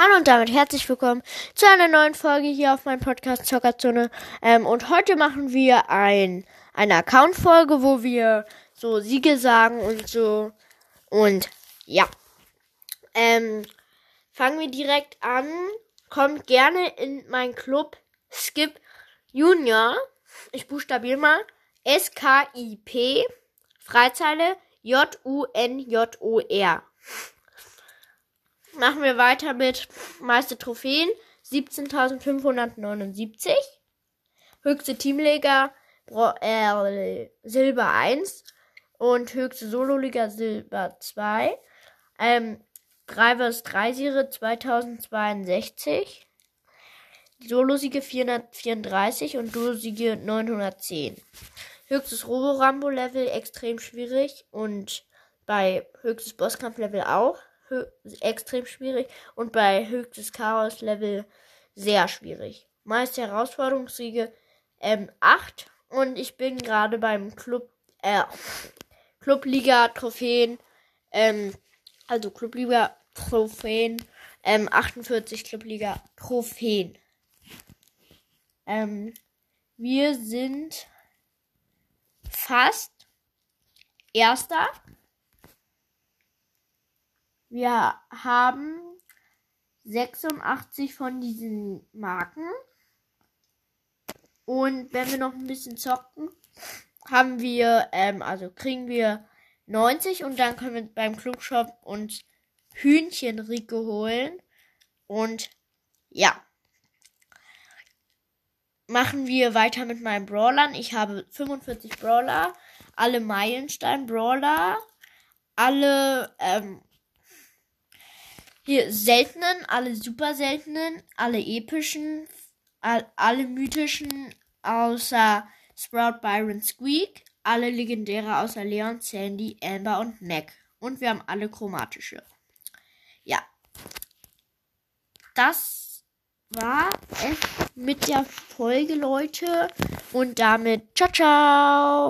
Hallo und damit herzlich willkommen zu einer neuen Folge hier auf meinem Podcast Zockerzone. Ähm, und heute machen wir ein, eine Account-Folge, wo wir so Siege sagen und so. Und ja. Ähm, fangen wir direkt an. Kommt gerne in meinen Club Skip Junior. Ich buchstabiere mal. S-K-I-P. Freizeile J-U-N-J-O-R machen wir weiter mit meiste Trophäen 17.579. Höchste Teamliga äh, Silber 1 und höchste Sololiga Silber 2. Ähm, 3 vs 3 Serie 2062. Solo-Siege 434 und Duo-Siege 910. Höchstes Robo-Rambo-Level extrem schwierig und bei höchstes Bosskampf-Level auch extrem schwierig und bei höchstes Chaos Level sehr schwierig. Meiste Herausforderungssiege ähm, 8 und ich bin gerade beim Club äh, Clubliga Trophäen ähm, also Clubliga Trophäen ähm, 48 Clubliga Trophäen. Ähm, wir sind fast Erster wir haben 86 von diesen Marken. Und wenn wir noch ein bisschen zocken, haben wir, ähm, also kriegen wir 90 und dann können wir beim Clubshop uns Hühnchenricke holen. Und ja. Machen wir weiter mit meinen Brawlern. Ich habe 45 Brawler, alle Meilenstein-Brawler, alle ähm, hier seltenen, alle super seltenen, alle epischen, all, alle mythischen außer Sprout, Byron, Squeak, alle legendäre außer Leon, Sandy, Amber und Mac. Und wir haben alle chromatische. Ja. Das war es mit der Folge, Leute. Und damit ciao, ciao.